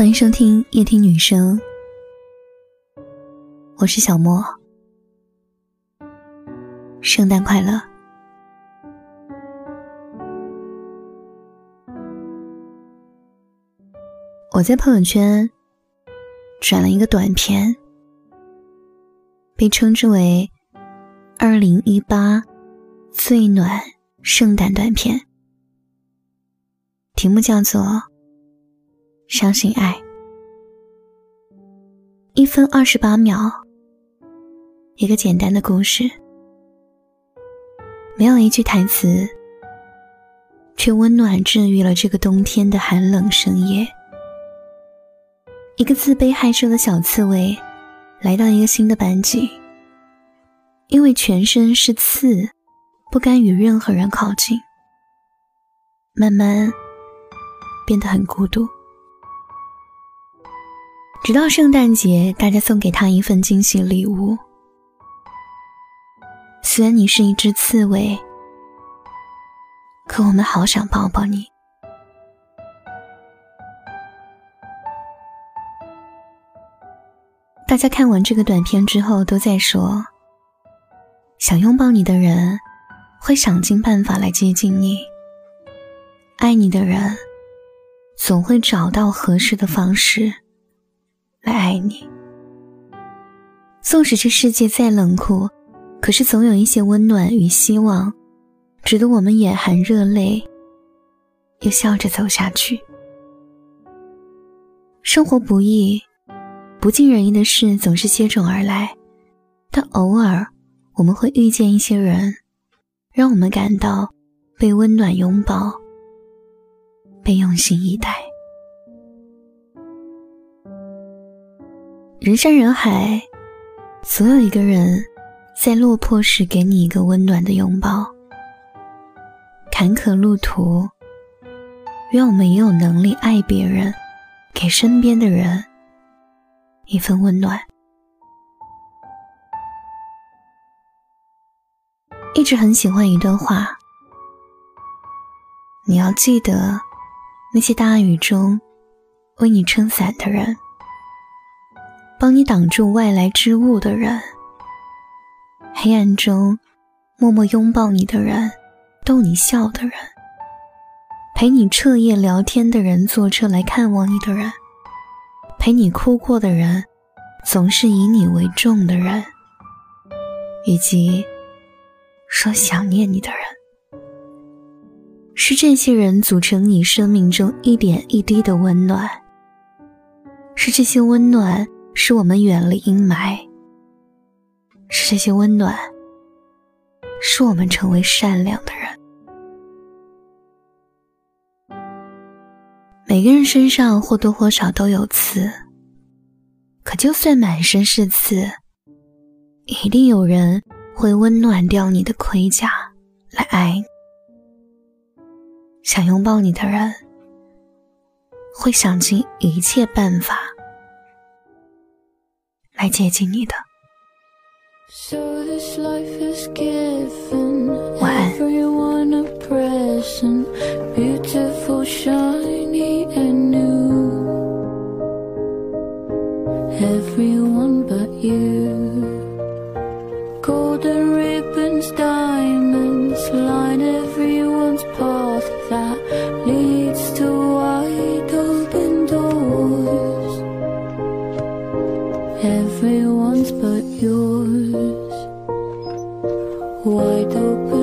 欢迎收听夜听女生，我是小莫。圣诞快乐！我在朋友圈转了一个短片，被称之为“二零一八最暖圣诞短片”，题目叫做。相信爱，一分二十八秒，一个简单的故事，没有一句台词，却温暖治愈了这个冬天的寒冷深夜。一个自卑害羞的小刺猬，来到一个新的班级，因为全身是刺，不敢与任何人靠近，慢慢变得很孤独。直到圣诞节，大家送给他一份惊喜礼物。虽然你是一只刺猬，可我们好想抱抱你。大家看完这个短片之后，都在说，想拥抱你的人会想尽办法来接近你，爱你的人总会找到合适的方式。来爱你。纵使这世界再冷酷，可是总有一些温暖与希望，值得我们眼含热泪，又笑着走下去。生活不易，不尽人意的事总是接踵而来，但偶尔我们会遇见一些人，让我们感到被温暖拥抱，被用心以待。人山人海，总有一个人在落魄时给你一个温暖的拥抱。坎坷路途，愿我们也有能力爱别人，给身边的人一份温暖。一直很喜欢一段话：你要记得那些大雨中为你撑伞的人。帮你挡住外来之物的人，黑暗中默默拥抱你的人，逗你笑的人，陪你彻夜聊天的人，坐车来看望你的人，陪你哭过的人，总是以你为重的人，以及说想念你的人，是这些人组成你生命中一点一滴的温暖，是这些温暖。使我们远离阴霾，是这些温暖，使我们成为善良的人。每个人身上或多或少都有刺，可就算满身是刺，一定有人会温暖掉你的盔甲，来爱你。想拥抱你的人，会想尽一切办法。来接近你的。晚安。我都不。